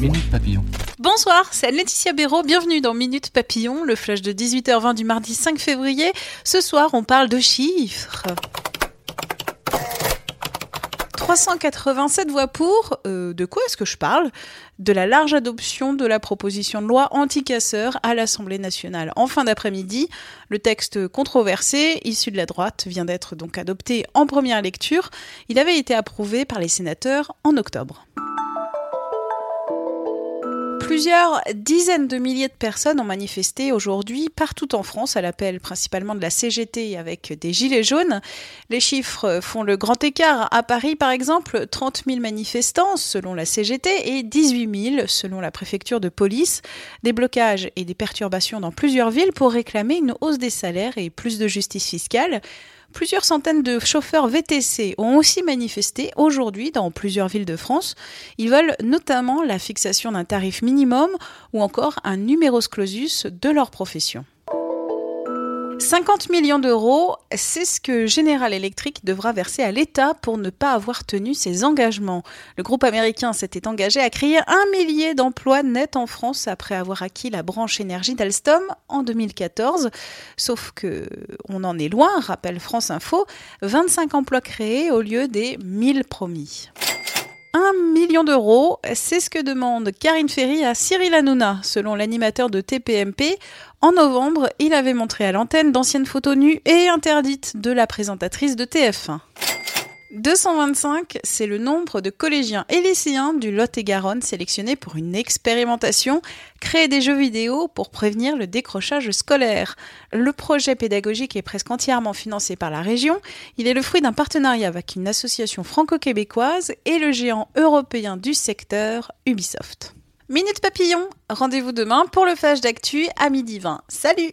Minute Papillon. Bonsoir, c'est Laetitia Béraud, bienvenue dans Minute Papillon, le flash de 18h20 du mardi 5 février. Ce soir, on parle de chiffres. 387 voix pour. Euh, de quoi est-ce que je parle? De la large adoption de la proposition de loi anti-casseurs à l'Assemblée nationale en fin d'après-midi. Le texte controversé, issu de la droite, vient d'être donc adopté en première lecture. Il avait été approuvé par les sénateurs en octobre. Plusieurs dizaines de milliers de personnes ont manifesté aujourd'hui partout en France à l'appel principalement de la CGT avec des gilets jaunes. Les chiffres font le grand écart. À Paris, par exemple, 30 000 manifestants selon la CGT et 18 000 selon la préfecture de police. Des blocages et des perturbations dans plusieurs villes pour réclamer une hausse des salaires et plus de justice fiscale. Plusieurs centaines de chauffeurs VTC ont aussi manifesté aujourd'hui dans plusieurs villes de France. Ils veulent notamment la fixation d'un tarif minimum ou encore un numerus clausus de leur profession. 50 millions d'euros, c'est ce que General Electric devra verser à l'État pour ne pas avoir tenu ses engagements. Le groupe américain s'était engagé à créer un millier d'emplois nets en France après avoir acquis la branche énergie d'Alstom en 2014. Sauf que on en est loin, rappelle France Info, 25 emplois créés au lieu des 1000 promis. 1 million d'euros, c'est ce que demande Karine Ferry à Cyril Hanouna, selon l'animateur de TPMP. En novembre, il avait montré à l'antenne d'anciennes photos nues et interdites de la présentatrice de TF1. 225, c'est le nombre de collégiens et lycéens du Lot-et-Garonne sélectionnés pour une expérimentation, créer des jeux vidéo pour prévenir le décrochage scolaire. Le projet pédagogique est presque entièrement financé par la région. Il est le fruit d'un partenariat avec une association franco-québécoise et le géant européen du secteur, Ubisoft. Minute Papillon, rendez-vous demain pour le flash d'actu à midi 20. Salut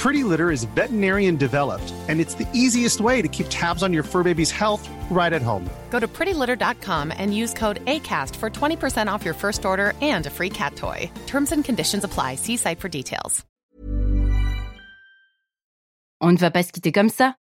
Pretty Litter is veterinarian developed, and it's the easiest way to keep tabs on your fur baby's health right at home. Go to prettylitter.com and use code ACAST for 20% off your first order and a free cat toy. Terms and conditions apply. See site for details. On ne va pas se quitter comme ça.